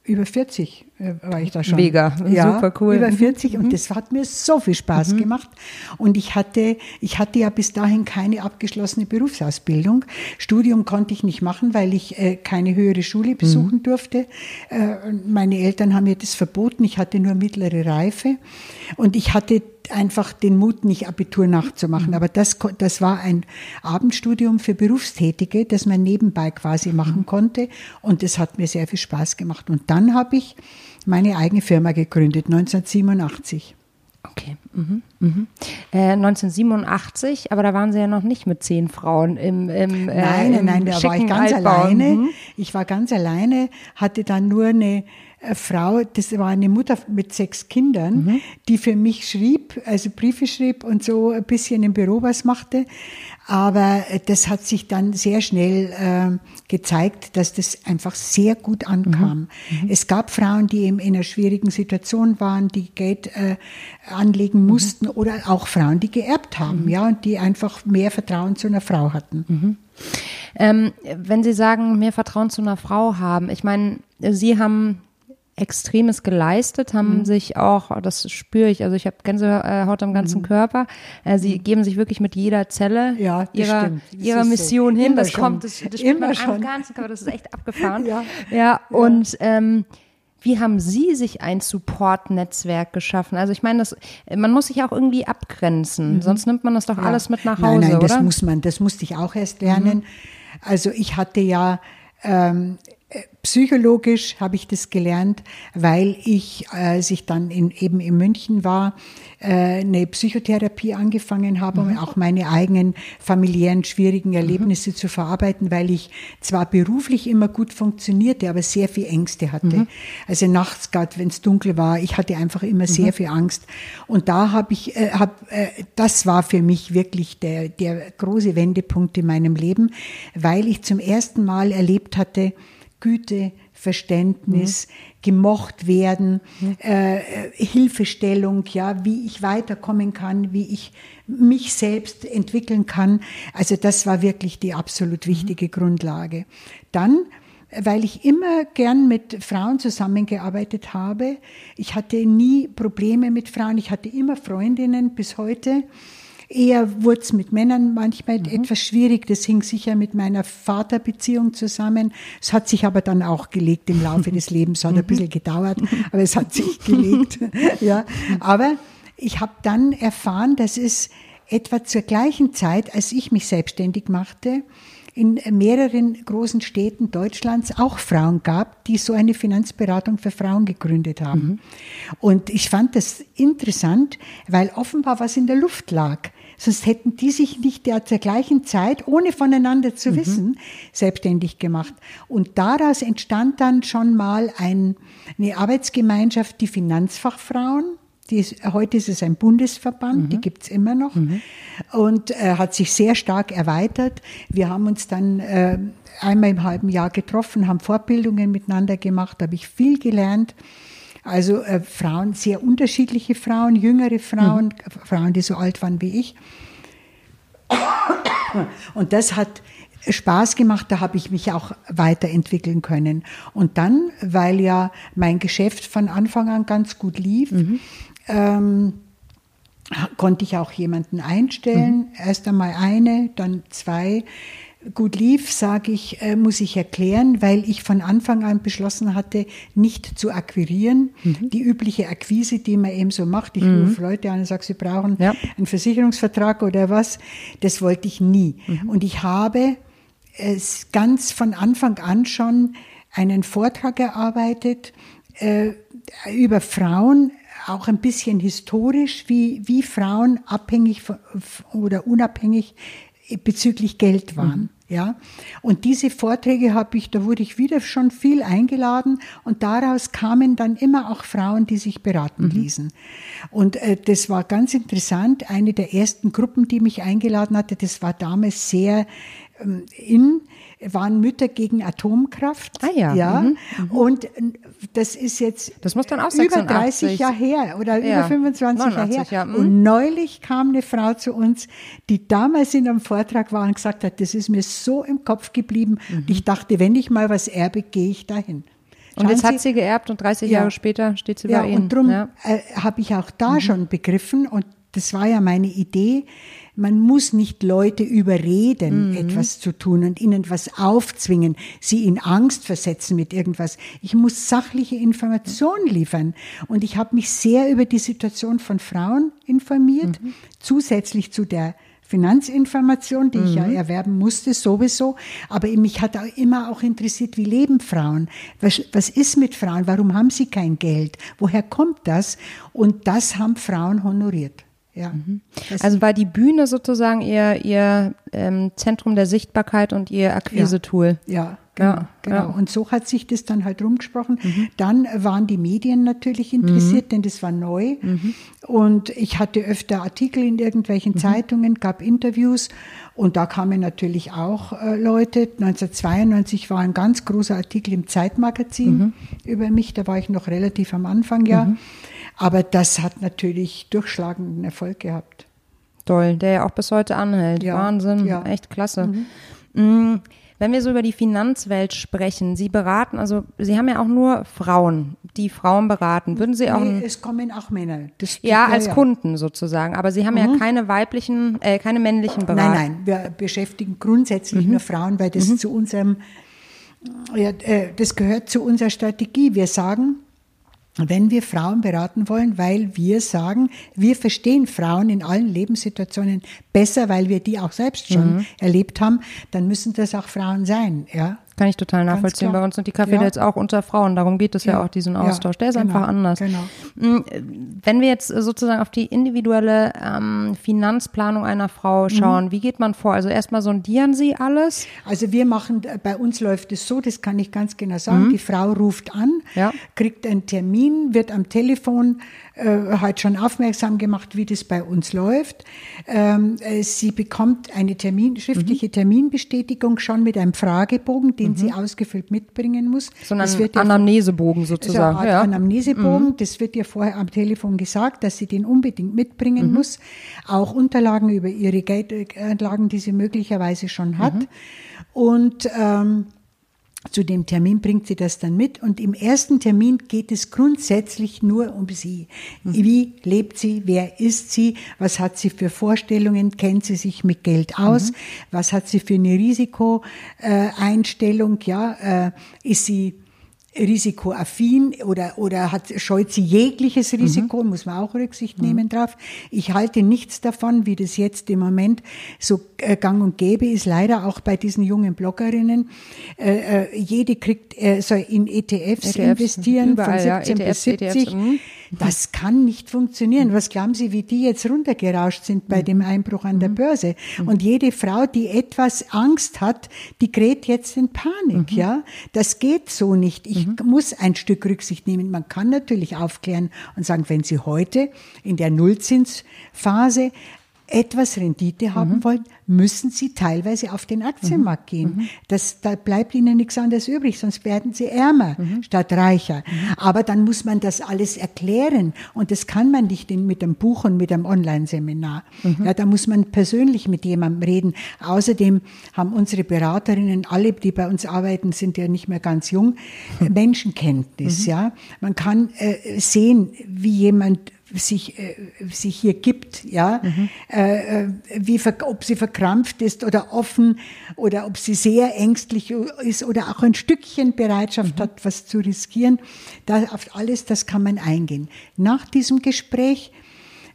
über 40 äh, war ich da schon. Mega, ja, super cool. Über 40 mhm. und das hat mir so viel Spaß mhm. gemacht. Und ich hatte, ich hatte ja bis dahin keine abgeschlossene Berufsausbildung. Studium konnte ich nicht machen, weil ich äh, keine höhere Schule besuchen mhm. durfte. Äh, meine Eltern haben mir das verboten. Ich hatte nur mittlere Reife. Und ich hatte einfach den Mut, nicht Abitur nachzumachen. Mhm. Aber das, das war ein Abendstudium für Berufstätige, das man nebenbei quasi mhm. machen konnte. Und das hat mir sehr viel Spaß gemacht. Und dann habe ich meine eigene Firma gegründet, 1987. Okay. Mhm. Mhm. Äh, 1987, aber da waren Sie ja noch nicht mit zehn Frauen im, im äh, Nein, im nein, da war ich ganz Altbau. alleine. Mhm. Ich war ganz alleine, hatte dann nur eine äh, Frau, das war eine Mutter mit sechs Kindern, mhm. die für mich schrieb, also Briefe schrieb und so ein bisschen im Büro was machte. Aber das hat sich dann sehr schnell äh, gezeigt, dass das einfach sehr gut ankam. Mhm. Mhm. Es gab Frauen, die eben in einer schwierigen Situation waren, die Geld äh, anlegen mhm. mussten mhm. oder auch Frauen, die geerbt haben, mhm. ja, und die einfach mehr Vertrauen zu einer Frau hatten. Ähm, wenn Sie sagen, mehr Vertrauen zu einer Frau haben, ich meine, Sie haben Extremes geleistet, haben mhm. sich auch, das spüre ich, also ich habe Gänsehaut am ganzen mhm. Körper. Äh, sie mhm. geben sich wirklich mit jeder Zelle ja, ihrer, ihrer Mission so. hin. Immer das schon. kommt, das, das spürt man am ganzen Körper, das ist echt abgefahren. ja. ja, und ähm, wie haben Sie sich ein Support-Netzwerk geschaffen? Also ich meine, das, man muss sich auch irgendwie abgrenzen, mhm. sonst nimmt man das doch ja. alles mit nach Hause, nein, nein, oder? das muss man, das musste ich auch erst lernen. Mhm. Also ich hatte ja ähm, Psychologisch habe ich das gelernt, weil ich, als ich dann in, eben in München war, äh, eine Psychotherapie angefangen habe, um mhm. auch meine eigenen familiären schwierigen mhm. Erlebnisse mhm. zu verarbeiten, weil ich zwar beruflich immer gut funktionierte, aber sehr viel Ängste hatte. Mhm. Also nachts, gerade wenn es dunkel war, ich hatte einfach immer sehr mhm. viel Angst. Und da habe ich, äh, hab, äh, das war für mich wirklich der, der große Wendepunkt in meinem Leben, weil ich zum ersten Mal erlebt hatte, Güte, Verständnis, mhm. gemocht werden, mhm. äh, Hilfestellung, ja, wie ich weiterkommen kann, wie ich mich selbst entwickeln kann. Also das war wirklich die absolut mhm. wichtige mhm. Grundlage. Dann weil ich immer gern mit Frauen zusammengearbeitet habe. Ich hatte nie Probleme mit Frauen. Ich hatte immer Freundinnen bis heute. Eher wurde es mit Männern manchmal mhm. etwas schwierig. Das hing sicher mit meiner Vaterbeziehung zusammen. Es hat sich aber dann auch gelegt im Laufe des Lebens. Hat ein bisschen gedauert, aber es hat sich gelegt. ja. Aber ich habe dann erfahren, dass es etwa zur gleichen Zeit, als ich mich selbstständig machte, in mehreren großen Städten Deutschlands auch Frauen gab, die so eine Finanzberatung für Frauen gegründet haben. Mhm. Und ich fand das interessant, weil offenbar was in der Luft lag sonst hätten die sich nicht der, zur gleichen Zeit, ohne voneinander zu mhm. wissen, selbstständig gemacht. Und daraus entstand dann schon mal ein, eine Arbeitsgemeinschaft, die Finanzfachfrauen. Ist, heute ist es ein Bundesverband, mhm. die gibt's immer noch mhm. und äh, hat sich sehr stark erweitert. Wir haben uns dann äh, einmal im halben Jahr getroffen, haben Fortbildungen miteinander gemacht, habe ich viel gelernt. Also äh, Frauen, sehr unterschiedliche Frauen, jüngere Frauen, mhm. Frauen, die so alt waren wie ich. Und das hat Spaß gemacht, da habe ich mich auch weiterentwickeln können. Und dann, weil ja mein Geschäft von Anfang an ganz gut lief, mhm. Ähm, konnte ich auch jemanden einstellen. Mhm. Erst einmal eine, dann zwei gut lief, sage ich, äh, muss ich erklären, weil ich von Anfang an beschlossen hatte, nicht zu akquirieren. Mhm. Die übliche Akquise, die man eben so macht. Ich mhm. rufe Leute an und sage, sie brauchen ja. einen Versicherungsvertrag oder was. Das wollte ich nie. Mhm. Und ich habe es ganz von Anfang an schon einen Vortrag erarbeitet äh, über Frauen, auch ein bisschen historisch, wie, wie Frauen abhängig oder unabhängig bezüglich Geld waren. Mhm. Ja, und diese Vorträge habe ich, da wurde ich wieder schon viel eingeladen und daraus kamen dann immer auch Frauen, die sich beraten mhm. ließen. Und äh, das war ganz interessant. Eine der ersten Gruppen, die mich eingeladen hatte, das war damals sehr in waren Mütter gegen Atomkraft. Ah ja. ja. Mhm. mhm. Und das ist jetzt das muss dann auch über 30 Jahre her oder ja. über 25 Jahre her. Ja. Mhm. Und neulich kam eine Frau zu uns, die damals in einem Vortrag war und gesagt hat, das ist mir so im Kopf geblieben. Mhm. ich dachte, wenn ich mal was erbe, gehe ich dahin. und jetzt hat sie geerbt und 30 ja. Jahre später steht sie bei ja, Ihnen. Und darum ja. äh, habe ich auch da mhm. schon begriffen und das war ja meine Idee, man muss nicht Leute überreden, mhm. etwas zu tun und ihnen was aufzwingen, sie in Angst versetzen mit irgendwas. Ich muss sachliche Informationen liefern. Und ich habe mich sehr über die Situation von Frauen informiert, mhm. zusätzlich zu der Finanzinformation, die mhm. ich ja mhm. erwerben musste, sowieso. Aber mich hat auch immer auch interessiert, wie leben Frauen? Was, was ist mit Frauen? Warum haben sie kein Geld? Woher kommt das? Und das haben Frauen honoriert. Ja. Mhm. Also war die Bühne sozusagen ihr, ihr ähm, Zentrum der Sichtbarkeit und ihr Akquise-Tool. Ja, ja, genau. Ja, genau. Ja. Und so hat sich das dann halt rumgesprochen. Mhm. Dann waren die Medien natürlich interessiert, mhm. denn das war neu. Mhm. Und ich hatte öfter Artikel in irgendwelchen mhm. Zeitungen, gab Interviews und da kamen natürlich auch äh, Leute. 1992 war ein ganz großer Artikel im Zeitmagazin mhm. über mich, da war ich noch relativ am Anfang, ja. Aber das hat natürlich durchschlagenden Erfolg gehabt. Toll, der ja auch bis heute anhält. Ja, Wahnsinn, ja. echt klasse. Mhm. Mm, wenn wir so über die Finanzwelt sprechen, Sie beraten, also Sie haben ja auch nur Frauen, die Frauen beraten. Würden Sie auch. Nee, es kommen auch Männer. Das, ja, als ja. Kunden sozusagen. Aber Sie haben mhm. ja keine weiblichen, äh, keine männlichen Berater. Nein, nein, wir beschäftigen grundsätzlich mhm. nur Frauen, weil das mhm. zu unserem, ja, äh, das gehört zu unserer Strategie. Wir sagen, wenn wir Frauen beraten wollen, weil wir sagen, wir verstehen Frauen in allen Lebenssituationen besser, weil wir die auch selbst schon mhm. erlebt haben, dann müssen das auch Frauen sein, ja. Kann ich total nachvollziehen. Bei uns sind die Kaffee-Dates ja. auch unter Frauen. Darum geht es ja, ja auch, diesen Austausch. Der ist genau, einfach anders. Genau. Mm, wenn wir jetzt sozusagen auf die individuelle ähm, Finanzplanung einer Frau mhm. schauen, mhm. wie geht man vor? Also erstmal sondieren Sie alles? Also wir machen, bei uns läuft es so, das kann ich ganz genau sagen. Mhm. Die Frau ruft an, ja. kriegt einen Termin, wird am Telefon äh, halt schon aufmerksam gemacht, wie das bei uns läuft. Ähm, äh, sie bekommt eine Termin, schriftliche mhm. Terminbestätigung schon mit einem Fragebogen, den mhm. sie ausgefüllt mitbringen muss. So ein Anamnesebogen sozusagen. Also ja. Anamnesebogen, mhm. das wird ihr vorher am Telefon gesagt, dass sie den unbedingt mitbringen mhm. muss. Auch Unterlagen über ihre Geldanlagen, die sie möglicherweise schon hat. Mhm. Und ähm, zu dem Termin bringt sie das dann mit und im ersten Termin geht es grundsätzlich nur um sie. Wie lebt sie? Wer ist sie? Was hat sie für Vorstellungen? Kennt sie sich mit Geld aus? Mhm. Was hat sie für eine Risikoeinstellung? Ja, äh, ist sie risikoaffin oder, oder hat, scheut sie jegliches Risiko, mhm. muss man auch Rücksicht mhm. nehmen drauf. Ich halte nichts davon, wie das jetzt im Moment so äh, gang und gäbe ist, leider auch bei diesen jungen Bloggerinnen. Äh, äh, jede kriegt, äh, soll in ETFs, ETFs investieren überall, von 17 ja, ETFs, bis 70. ETFs, mhm. das kann nicht funktionieren. Was glauben Sie, wie die jetzt runtergerauscht sind bei mhm. dem Einbruch an der mhm. Börse? Mhm. Und jede Frau, die etwas Angst hat, die gerät jetzt in Panik, ja? Das geht so nicht. Ich mhm. muss ein Stück Rücksicht nehmen. Man kann natürlich aufklären und sagen, wenn Sie heute in der Nullzinsphase etwas Rendite haben mhm. wollen, müssen sie teilweise auf den Aktienmarkt mhm. gehen. Mhm. Das, da bleibt ihnen nichts anderes übrig, sonst werden sie ärmer mhm. statt reicher. Mhm. Aber dann muss man das alles erklären und das kann man nicht in, mit einem Buch und mit einem Online-Seminar. Mhm. Ja, da muss man persönlich mit jemandem reden. Außerdem haben unsere Beraterinnen, alle, die bei uns arbeiten, sind ja nicht mehr ganz jung, Menschenkenntnis. Ja, man kann äh, sehen, wie jemand sich, äh, sich hier gibt, ja, mhm. äh, äh wie, ob sie verkrampft ist oder offen oder ob sie sehr ängstlich ist oder auch ein Stückchen Bereitschaft mhm. hat, was zu riskieren. Da, auf alles das kann man eingehen. Nach diesem Gespräch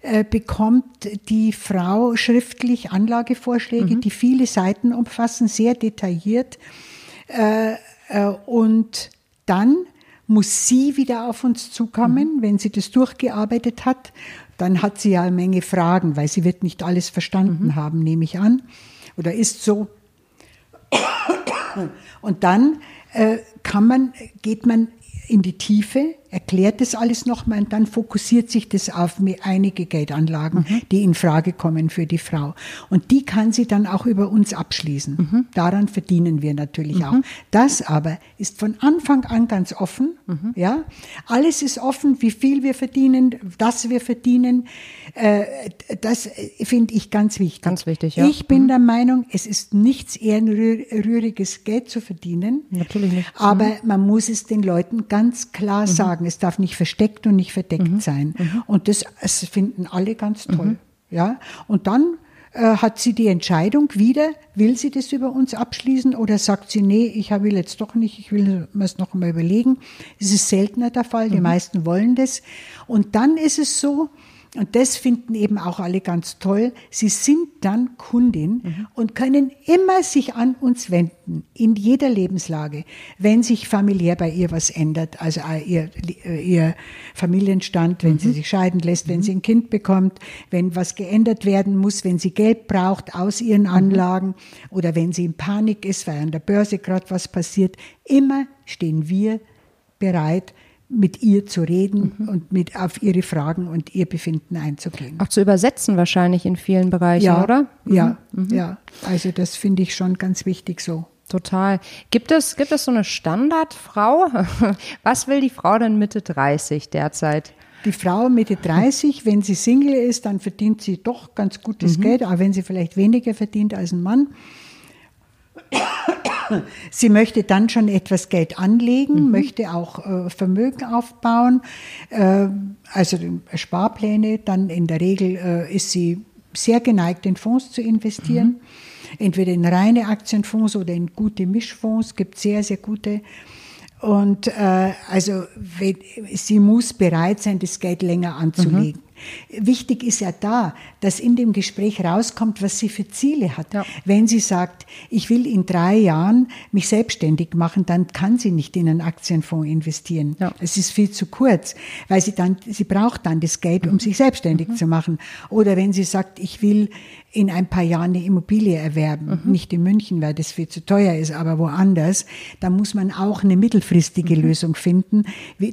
äh, bekommt die Frau schriftlich Anlagevorschläge, mhm. die viele Seiten umfassen, sehr detailliert. Äh, äh, und dann muss sie wieder auf uns zukommen, mhm. wenn sie das durchgearbeitet hat. Dann hat sie ja eine Menge Fragen, weil sie wird nicht alles verstanden mhm. haben, nehme ich an. Oder ist so. Und dann äh, kann man, geht man in die Tiefe, erklärt das alles nochmal und dann fokussiert sich das auf einige Geldanlagen, mhm. die in Frage kommen für die Frau. Und die kann sie dann auch über uns abschließen. Mhm. Daran verdienen wir natürlich mhm. auch. Das aber ist von Anfang an ganz offen. Mhm. Ja, alles ist offen, wie viel wir verdienen, dass wir verdienen. Äh, das finde ich ganz wichtig. Ganz wichtig, ja. Ich bin mhm. der Meinung, es ist nichts ehrenrühriges Geld zu verdienen. Natürlich nicht. Aber mhm. man muss es den Leuten ganz klar sagen sagen, es darf nicht versteckt und nicht verdeckt mhm. sein. Mhm. Und das, das, finden alle ganz toll. Mhm. Ja, und dann äh, hat sie die Entscheidung wieder, will sie das über uns abschließen oder sagt sie, nee, ich will jetzt doch nicht, ich will mir es noch einmal überlegen. Es ist seltener der Fall, die mhm. meisten wollen das. Und dann ist es so, und das finden eben auch alle ganz toll. Sie sind dann Kundin mhm. und können immer sich an uns wenden, in jeder Lebenslage, wenn sich familiär bei ihr was ändert, also ihr, ihr Familienstand, wenn mhm. sie sich scheiden lässt, wenn mhm. sie ein Kind bekommt, wenn was geändert werden muss, wenn sie Geld braucht aus ihren mhm. Anlagen oder wenn sie in Panik ist, weil an der Börse gerade was passiert. Immer stehen wir bereit, mit ihr zu reden mhm. und mit auf ihre Fragen und ihr Befinden einzugehen. Auch zu übersetzen wahrscheinlich in vielen Bereichen, ja, oder? Mhm. Ja, mhm. ja. Also das finde ich schon ganz wichtig so. Total. Gibt es, gibt es so eine Standardfrau? Was will die Frau denn Mitte 30 derzeit? Die Frau Mitte 30, wenn sie Single ist, dann verdient sie doch ganz gutes mhm. Geld, auch wenn sie vielleicht weniger verdient als ein Mann. Sie möchte dann schon etwas Geld anlegen, mhm. möchte auch äh, Vermögen aufbauen, äh, also Sparpläne. Dann in der Regel äh, ist sie sehr geneigt, in Fonds zu investieren. Mhm. Entweder in reine Aktienfonds oder in gute Mischfonds. Es gibt sehr, sehr gute. Und äh, also sie muss bereit sein, das Geld länger anzulegen. Mhm. Wichtig ist ja da, dass in dem Gespräch rauskommt, was sie für Ziele hat. Ja. Wenn sie sagt, ich will in drei Jahren mich selbstständig machen, dann kann sie nicht in einen Aktienfonds investieren. Ja. Es ist viel zu kurz, weil sie dann, sie braucht dann das Geld, um mhm. sich selbstständig mhm. zu machen. Oder wenn sie sagt, ich will in ein paar Jahren eine Immobilie erwerben, mhm. nicht in München, weil das viel zu teuer ist, aber woanders, dann muss man auch eine mittelfristige mhm. Lösung finden,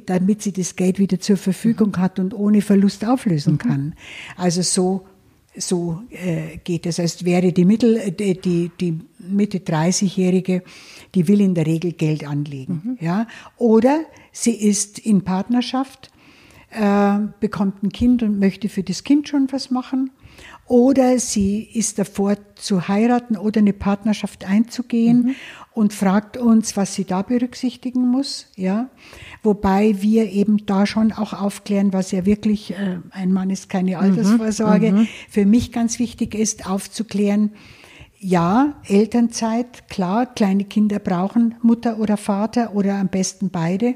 damit sie das Geld wieder zur Verfügung mhm. hat und ohne Verlust auflösen mhm. kann. Also so so äh, geht es. Es wäre die Mittel, äh, die, die, die Mitte 30-Jährige, die will in der Regel Geld anlegen, mhm. ja. Oder sie ist in Partnerschaft, äh, bekommt ein Kind und möchte für das Kind schon was machen oder sie ist davor zu heiraten oder eine Partnerschaft einzugehen mhm. und fragt uns, was sie da berücksichtigen muss, ja. Wobei wir eben da schon auch aufklären, was ja wirklich, äh, ein Mann ist keine mhm. Altersvorsorge. Mhm. Für mich ganz wichtig ist, aufzuklären, ja, Elternzeit, klar, kleine Kinder brauchen Mutter oder Vater oder am besten beide.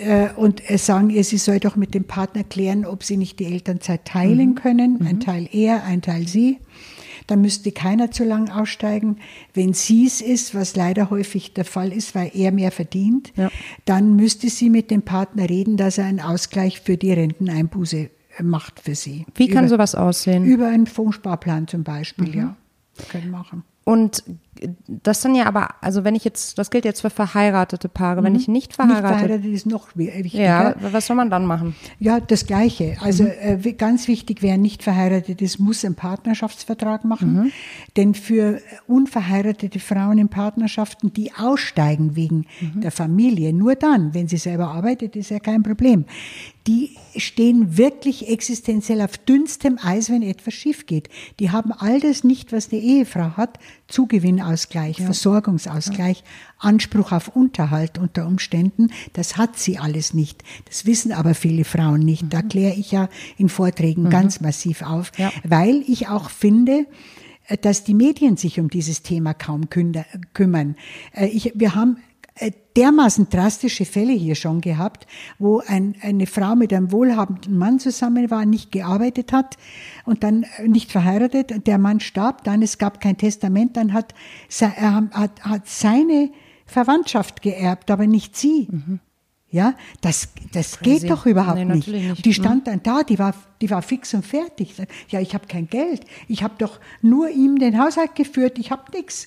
Äh, und sagen ihr, sie soll doch mit dem Partner klären, ob sie nicht die Elternzeit teilen mhm. können. Mhm. Ein Teil er, ein Teil sie. Dann müsste keiner zu lang aussteigen. Wenn sie es ist, was leider häufig der Fall ist, weil er mehr verdient, ja. dann müsste sie mit dem Partner reden, dass er einen Ausgleich für die Renteneinbuße macht für sie. Wie kann über, sowas aussehen? Über einen Fondssparplan zum Beispiel, mhm. ja. Können machen. Und das dann ja aber, also wenn ich jetzt, das gilt jetzt für verheiratete Paare, mhm. wenn ich nicht verheiratet, nicht verheiratet ist noch wichtiger. Ja, was soll man dann machen? Ja, das Gleiche. Also mhm. äh, ganz wichtig, wer nicht verheiratet ist, muss einen Partnerschaftsvertrag machen. Mhm. Denn für unverheiratete Frauen in Partnerschaften, die aussteigen wegen mhm. der Familie, nur dann, wenn sie selber arbeitet, ist ja kein Problem. Die stehen wirklich existenziell auf dünnstem Eis, wenn etwas schief geht. Die haben all das nicht, was die Ehefrau hat, Zugewinnausgleich, ja. Versorgungsausgleich, ja. Anspruch auf Unterhalt unter Umständen. Das hat sie alles nicht. Das wissen aber viele Frauen nicht. Mhm. Da kläre ich ja in Vorträgen mhm. ganz massiv auf, ja. weil ich auch finde, äh, dass die Medien sich um dieses Thema kaum kümmern. Äh, ich, wir haben dermaßen drastische Fälle hier schon gehabt, wo ein, eine Frau mit einem wohlhabenden Mann zusammen war, nicht gearbeitet hat und dann nicht verheiratet. Der Mann starb, dann es gab kein Testament, dann hat, er hat, hat seine Verwandtschaft geerbt, aber nicht sie. Mhm. Ja, das, das geht doch überhaupt nee, nicht. nicht. Die mhm. stand dann da, die war, die war fix und fertig. Ja, ich habe kein Geld. Ich habe doch nur ihm den Haushalt geführt. Ich habe nichts.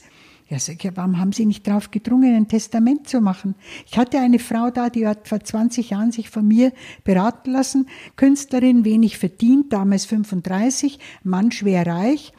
Ja, sag ich, warum haben Sie nicht darauf gedrungen, ein Testament zu machen? Ich hatte eine Frau da, die hat vor 20 Jahren sich von mir beraten lassen, Künstlerin, wenig verdient, damals 35, Mann schwer reich,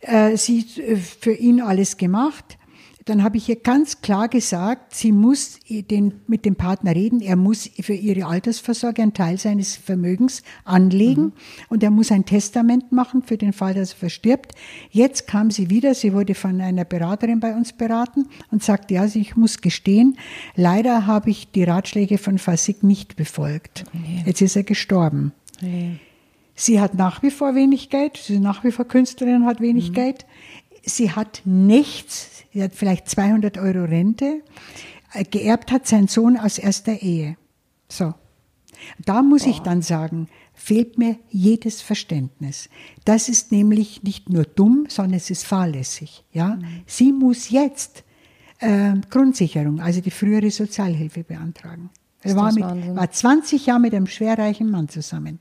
äh, sie äh, für ihn alles gemacht dann habe ich ihr ganz klar gesagt, sie muss den, mit dem Partner reden, er muss für ihre Altersvorsorge einen Teil seines Vermögens anlegen mhm. und er muss ein Testament machen für den Fall, dass er verstirbt. Jetzt kam sie wieder, sie wurde von einer Beraterin bei uns beraten und sagte, ja, ich muss gestehen, leider habe ich die Ratschläge von Fasik nicht befolgt. Nee. Jetzt ist er gestorben. Nee. Sie hat nach wie vor wenig Geld, sie ist nach wie vor Künstlerin hat wenig mhm. Geld. Sie hat nichts, sie hat vielleicht 200 Euro Rente, äh, geerbt hat sein Sohn aus erster Ehe. So. Da muss oh. ich dann sagen, fehlt mir jedes Verständnis. Das ist nämlich nicht nur dumm, sondern es ist fahrlässig. Ja? Mhm. Sie muss jetzt äh, Grundsicherung, also die frühere Sozialhilfe beantragen. Er war, mit, war 20 Jahre mit einem schwerreichen Mann zusammen.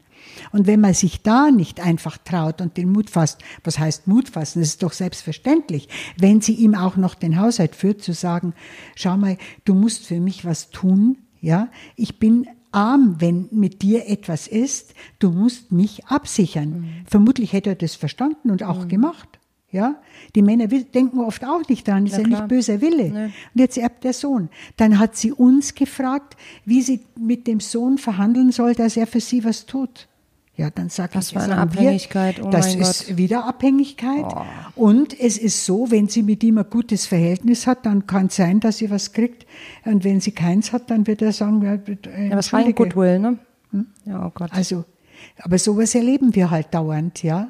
Und wenn man sich da nicht einfach traut und den Mut fasst, was heißt Mut fassen? Das ist doch selbstverständlich. Wenn sie ihm auch noch den Haushalt führt, zu sagen, schau mal, du musst für mich was tun, ja, ich bin arm, wenn mit dir etwas ist, du musst mich absichern. Mhm. Vermutlich hätte er das verstanden und auch mhm. gemacht. Ja, die Männer denken oft auch nicht dran, das ja, ist ja nicht böser Wille. Nee. Und jetzt erbt der Sohn. Dann hat sie uns gefragt, wie sie mit dem Sohn verhandeln soll, dass er für sie was tut. Ja, dann sagt das ich, war eine Abhängigkeit. Wir, oh das ist Gott. wieder Abhängigkeit. Oh. Und es ist so, wenn sie mit ihm ein gutes Verhältnis hat, dann kann es sein, dass sie was kriegt. Und wenn sie keins hat, dann wird er sagen, ja, äh, ja was war ein Goodwill, ne? Hm? Ja, oh Gott. Also, aber sowas erleben wir halt dauernd, ja.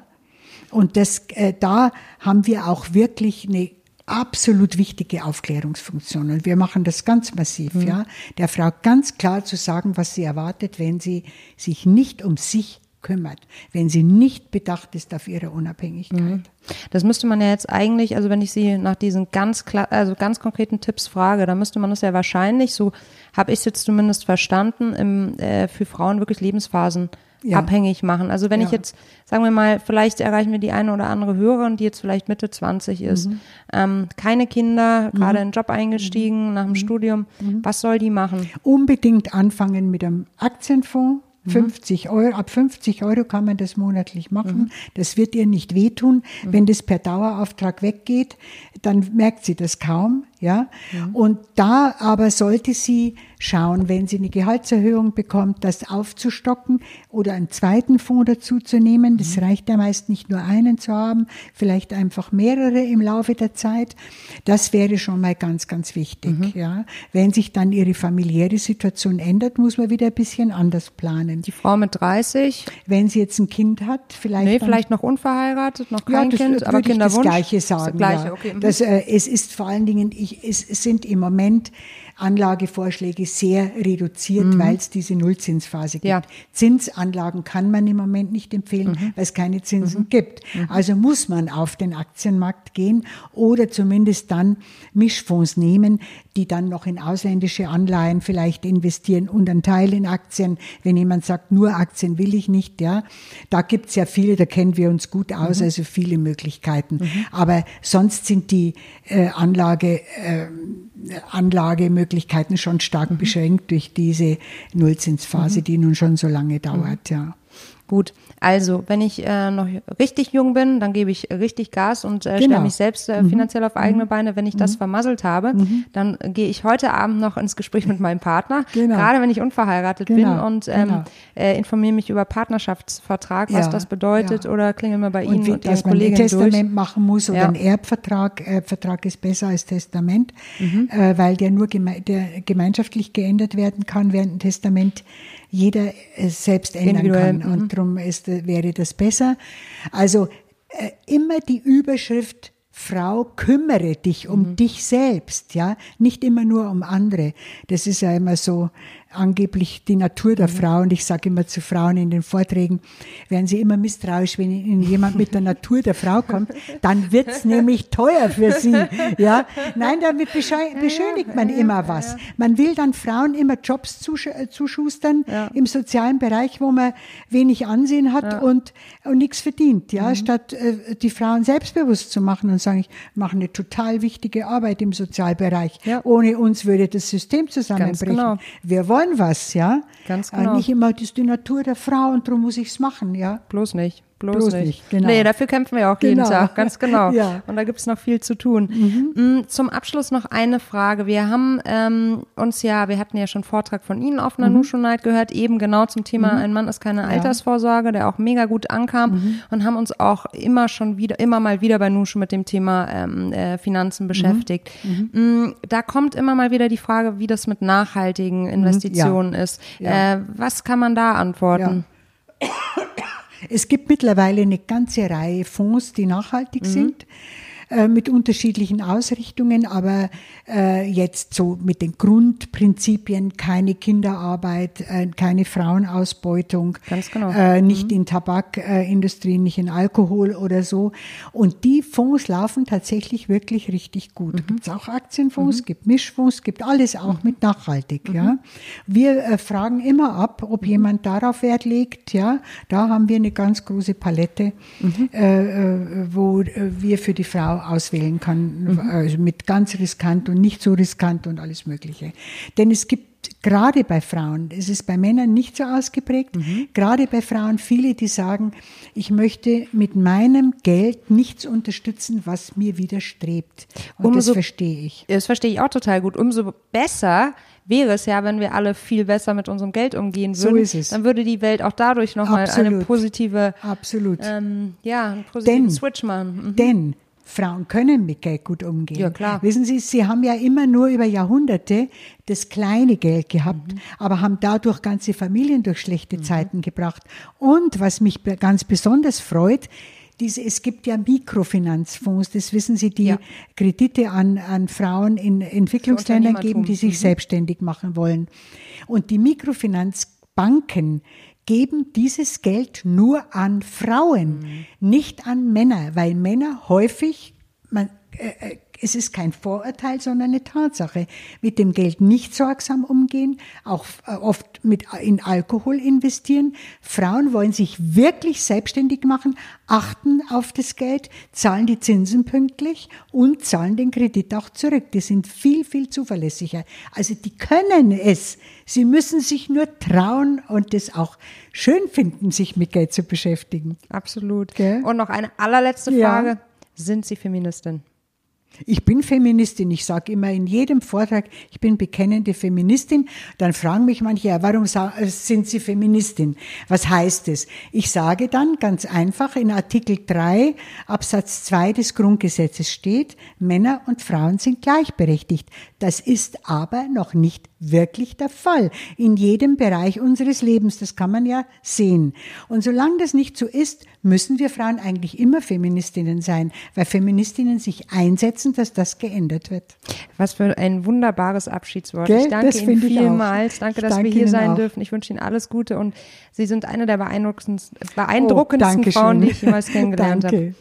Und das, äh, da haben wir auch wirklich eine absolut wichtige Aufklärungsfunktion. Und wir machen das ganz massiv, mhm. ja. Der Frau ganz klar zu sagen, was sie erwartet, wenn sie sich nicht um sich kümmert, wenn sie nicht bedacht ist auf ihre Unabhängigkeit. Mhm. Das müsste man ja jetzt eigentlich, also wenn ich Sie nach diesen ganz klar, also ganz konkreten Tipps frage, dann müsste man das ja wahrscheinlich, so habe ich es jetzt zumindest verstanden, im, äh, für Frauen wirklich Lebensphasen ja. abhängig machen. Also wenn ja. ich jetzt, sagen wir mal, vielleicht erreichen wir die eine oder andere Hörerin, die jetzt vielleicht Mitte 20 ist, mhm. ähm, keine Kinder, mhm. gerade in den Job eingestiegen, mhm. nach dem mhm. Studium, mhm. was soll die machen? Unbedingt anfangen mit einem Aktienfonds 50 Euro, ab 50 Euro kann man das monatlich machen. Mhm. Das wird ihr nicht wehtun. Mhm. Wenn das per Dauerauftrag weggeht, dann merkt sie das kaum, ja. Mhm. Und da aber sollte sie schauen, wenn sie eine Gehaltserhöhung bekommt, das aufzustocken oder einen zweiten Fonds dazu zu nehmen. Das mhm. reicht ja meist nicht nur einen zu haben, vielleicht einfach mehrere im Laufe der Zeit. Das wäre schon mal ganz, ganz wichtig, mhm. ja. Wenn sich dann ihre familiäre Situation ändert, muss man wieder ein bisschen anders planen. Die Frau mit 30? Wenn sie jetzt ein Kind hat, vielleicht. Nee, vielleicht noch unverheiratet, noch kein ja, Kind, aber Kinderwunsch. das Gleiche sagen. Das Gleiche, ja. okay. Mhm. Das, äh, es ist vor allen Dingen, ich, es sind im Moment Anlagevorschläge sehr reduziert, mhm. weil es diese Nullzinsphase gibt. Ja. Zinsanlagen kann man im Moment nicht empfehlen, mhm. weil es keine Zinsen mhm. gibt. Mhm. Also muss man auf den Aktienmarkt gehen oder zumindest dann Mischfonds nehmen, die dann noch in ausländische Anleihen vielleicht investieren und einen Teil in Aktien. Wenn jemand sagt, nur Aktien will ich nicht, ja, da gibt's ja viele, da kennen wir uns gut aus, mhm. also viele Möglichkeiten. Mhm. Aber sonst sind die äh, Anlage, äh, Anlagemöglichkeiten schon stark mhm. beschränkt durch diese Nullzinsphase, mhm. die nun schon so lange dauert, mhm. ja. Gut, also wenn ich äh, noch richtig jung bin, dann gebe ich richtig Gas und äh, genau. stelle mich selbst äh, mhm. finanziell auf eigene mhm. Beine. Wenn ich das mhm. vermasselt habe, mhm. dann gehe ich heute Abend noch ins Gespräch mit meinem Partner, genau. gerade wenn ich unverheiratet genau. bin und ähm, genau. äh, informiere mich über Partnerschaftsvertrag, was ja. das bedeutet ja. oder klingel mal bei und Ihnen wie, und Ihren Kollegen ein Testament machen muss oder ja. ein Erbvertrag. Erbvertrag ist besser als Testament, mhm. äh, weil der nur geme der gemeinschaftlich geändert werden kann, während ein Testament jeder selbst ändern kann. Und mhm. darum ist, wäre das besser. Also äh, immer die Überschrift Frau, kümmere dich um mhm. dich selbst, ja, nicht immer nur um andere. Das ist ja immer so, angeblich die Natur der mhm. Frau. Und ich sage immer zu Frauen in den Vorträgen, werden sie immer misstrauisch, wenn ihnen jemand mit der Natur der Frau kommt, dann wird's nämlich teuer für sie. Ja, nein, damit beschönigt man immer was. Man will dann Frauen immer Jobs zuschustern ja. im sozialen Bereich, wo man wenig Ansehen hat ja. und, und nichts verdient. Ja, mhm. statt äh, die Frauen selbstbewusst zu machen und sagen, ich mache eine total wichtige Arbeit im Sozialbereich. Ja. Ohne uns würde das System zusammenbrechen. Genau. Wir wollen wollen was, ja. Ganz genau. Äh, nicht immer, das ist die Natur der Frau und darum muss ich es machen, ja. Bloß nicht. Bloß, Bloß nicht. nicht. Genau. Nee, dafür kämpfen wir auch genau. jeden Tag, ganz genau. ja. Und da gibt es noch viel zu tun. Mhm. Mm, zum Abschluss noch eine Frage. Wir haben ähm, uns ja, wir hatten ja schon einen Vortrag von Ihnen auf einer mhm. Nushu Night gehört, eben genau zum Thema mhm. Ein Mann ist keine Altersvorsorge, der auch mega gut ankam mhm. und haben uns auch immer schon wieder, immer mal wieder bei Nushu mit dem Thema ähm, äh, Finanzen beschäftigt. Mhm. Mm, da kommt immer mal wieder die Frage, wie das mit nachhaltigen mhm. Investitionen ja. ist. Ja. Äh, was kann man da antworten? Es gibt mittlerweile eine ganze Reihe Fonds, die nachhaltig mhm. sind. Äh, mit unterschiedlichen Ausrichtungen, aber äh, jetzt so mit den Grundprinzipien, keine Kinderarbeit, äh, keine Frauenausbeutung, Ganz genau. äh, nicht mhm. in Tabakindustrie, nicht in Alkohol oder so. Und die Fonds laufen tatsächlich wirklich richtig gut. Mhm. Gibt es auch Aktienfonds, mhm. gibt Mischfonds, gibt alles auch mit nachhaltig. Ja, mhm. wir äh, fragen immer ab, ob mhm. jemand darauf Wert legt. Ja, da haben wir eine ganz große Palette, mhm. wo wir für die Frau auswählen kann, mhm. also mit ganz riskant und nicht so riskant und alles Mögliche. Denn es gibt gerade bei Frauen, es ist bei Männern nicht so ausgeprägt, mhm. gerade bei Frauen viele, die sagen, ich möchte mit meinem Geld nichts unterstützen, was mir widerstrebt. Und Umso, das verstehe ich. Das verstehe ich auch total gut. Umso besser wäre es ja, wenn wir alle viel besser mit unserem Geld umgehen würden. So ist es. Dann würde die Welt auch dadurch nochmal eine positive, Absolut. Ähm, ja, einen positiven denn, Switch machen. Mhm. Denn Frauen können mit Geld gut umgehen. Ja, klar. Wissen Sie, Sie haben ja immer nur über Jahrhunderte das kleine Geld gehabt, mhm. aber haben dadurch ganze Familien durch schlechte mhm. Zeiten gebracht. Und was mich ganz besonders freut, diese, es gibt ja Mikrofinanzfonds, das wissen Sie, die ja. Kredite an, an Frauen in Entwicklungsländern geben, die sich mhm. selbstständig machen wollen. Und die Mikrofinanzbanken geben dieses Geld nur an Frauen, mhm. nicht an Männer, weil Männer häufig, man, es ist kein Vorurteil, sondern eine Tatsache, mit dem Geld nicht sorgsam umgehen, auch äh, oft mit in Alkohol investieren. Frauen wollen sich wirklich selbstständig machen, achten auf das Geld, zahlen die Zinsen pünktlich und zahlen den Kredit auch zurück. Die sind viel, viel zuverlässiger. Also die können es. Sie müssen sich nur trauen und es auch schön finden, sich mit Geld zu beschäftigen. Absolut. Gell? Und noch eine allerletzte Frage. Ja. Sind Sie Feministin? Ich bin Feministin. Ich sage immer in jedem Vortrag, ich bin bekennende Feministin. Dann fragen mich manche, ja, warum sind Sie Feministin? Was heißt es? Ich sage dann ganz einfach, in Artikel 3 Absatz 2 des Grundgesetzes steht, Männer und Frauen sind gleichberechtigt. Das ist aber noch nicht wirklich der Fall in jedem Bereich unseres Lebens. Das kann man ja sehen. Und solange das nicht so ist, müssen wir Frauen eigentlich immer Feministinnen sein, weil Feministinnen sich einsetzen, dass das geändert wird. Was für ein wunderbares Abschiedswort. Gell? Ich danke Ihnen vielmals. Danke, dass danke wir hier Ihnen sein auch. dürfen. Ich wünsche Ihnen alles Gute und Sie sind eine der beeindruckendsten, beeindruckendsten oh, Frauen, die ich jemals kennengelernt habe.